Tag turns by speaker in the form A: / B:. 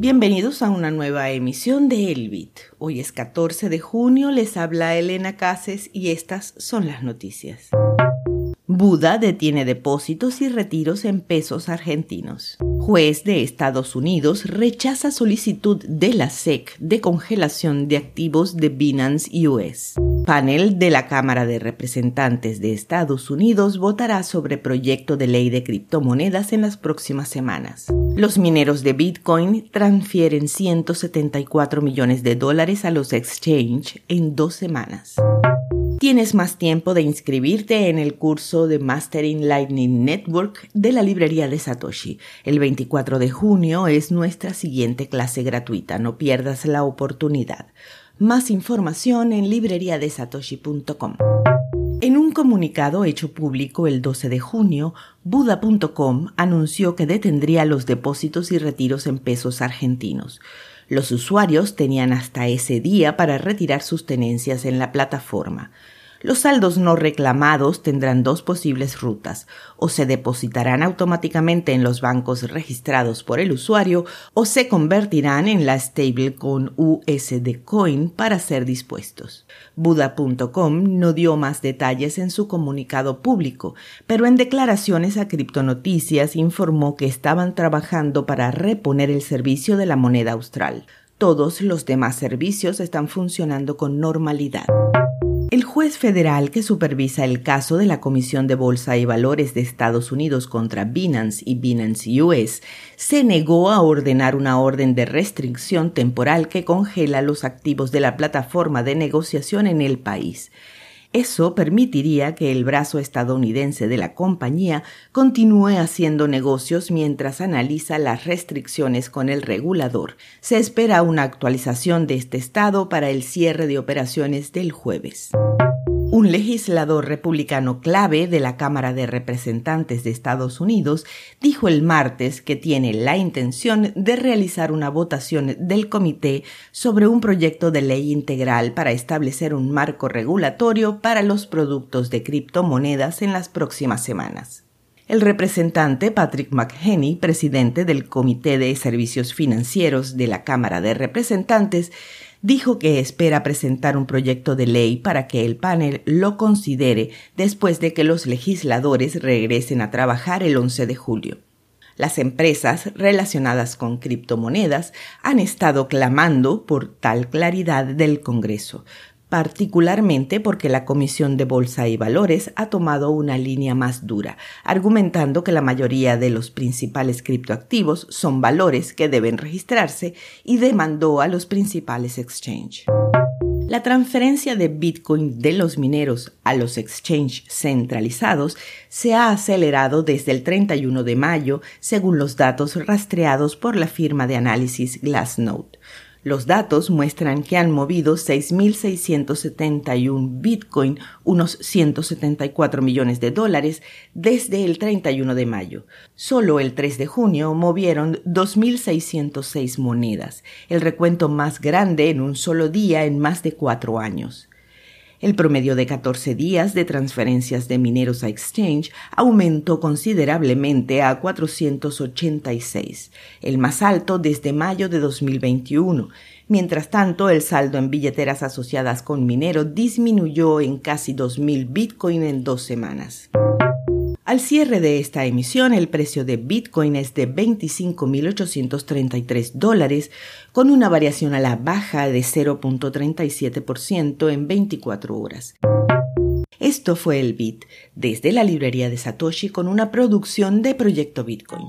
A: Bienvenidos a una nueva emisión de El Bit. Hoy es 14 de junio, les habla Elena Cases y estas son las noticias. Buda detiene depósitos y retiros en pesos argentinos. Juez de Estados Unidos rechaza solicitud de la SEC de congelación de activos de Binance US. Panel de la Cámara de Representantes de Estados Unidos votará sobre proyecto de ley de criptomonedas en las próximas semanas. Los mineros de Bitcoin transfieren 174 millones de dólares a los exchange en dos semanas. Tienes más tiempo de inscribirte en el curso de Mastering Lightning Network de la librería de Satoshi. El 24 de junio es nuestra siguiente clase gratuita. No pierdas la oportunidad. Más información en libreriadesatoshi.com. En un comunicado hecho público el 12 de junio, Buda.com anunció que detendría los depósitos y retiros en pesos argentinos. Los usuarios tenían hasta ese día para retirar sus tenencias en la plataforma. Los saldos no reclamados tendrán dos posibles rutas, o se depositarán automáticamente en los bancos registrados por el usuario o se convertirán en la stablecoin USD Coin para ser dispuestos. Buda.com no dio más detalles en su comunicado público, pero en declaraciones a Criptonoticias informó que estaban trabajando para reponer el servicio de la moneda austral. Todos los demás servicios están funcionando con normalidad. El juez federal que supervisa el caso de la Comisión de Bolsa y Valores de Estados Unidos contra Binance y Binance US se negó a ordenar una orden de restricción temporal que congela los activos de la plataforma de negociación en el país. Eso permitiría que el brazo estadounidense de la compañía continúe haciendo negocios mientras analiza las restricciones con el regulador. Se espera una actualización de este estado para el cierre de operaciones del jueves. Un legislador republicano clave de la Cámara de Representantes de Estados Unidos dijo el martes que tiene la intención de realizar una votación del comité sobre un proyecto de ley integral para establecer un marco regulatorio para los productos de criptomonedas en las próximas semanas. El representante Patrick McHenny, presidente del Comité de Servicios Financieros de la Cámara de Representantes, dijo que espera presentar un proyecto de ley para que el panel lo considere después de que los legisladores regresen a trabajar el 11 de julio. Las empresas relacionadas con criptomonedas han estado clamando por tal claridad del Congreso, particularmente porque la Comisión de Bolsa y Valores ha tomado una línea más dura, argumentando que la mayoría de los principales criptoactivos son valores que deben registrarse y demandó a los principales exchanges. La transferencia de Bitcoin de los mineros a los exchanges centralizados se ha acelerado desde el 31 de mayo, según los datos rastreados por la firma de análisis Glassnode. Los datos muestran que han movido 6.671 Bitcoin, unos 174 millones de dólares, desde el 31 de mayo. Solo el 3 de junio movieron 2.606 monedas, el recuento más grande en un solo día en más de cuatro años. El promedio de 14 días de transferencias de mineros a exchange aumentó considerablemente a 486, el más alto desde mayo de 2021. Mientras tanto, el saldo en billeteras asociadas con minero disminuyó en casi 2.000 Bitcoin en dos semanas. Al cierre de esta emisión, el precio de Bitcoin es de 25.833 dólares, con una variación a la baja de 0.37% en 24 horas. Esto fue el Bit, desde la librería de Satoshi con una producción de Proyecto Bitcoin.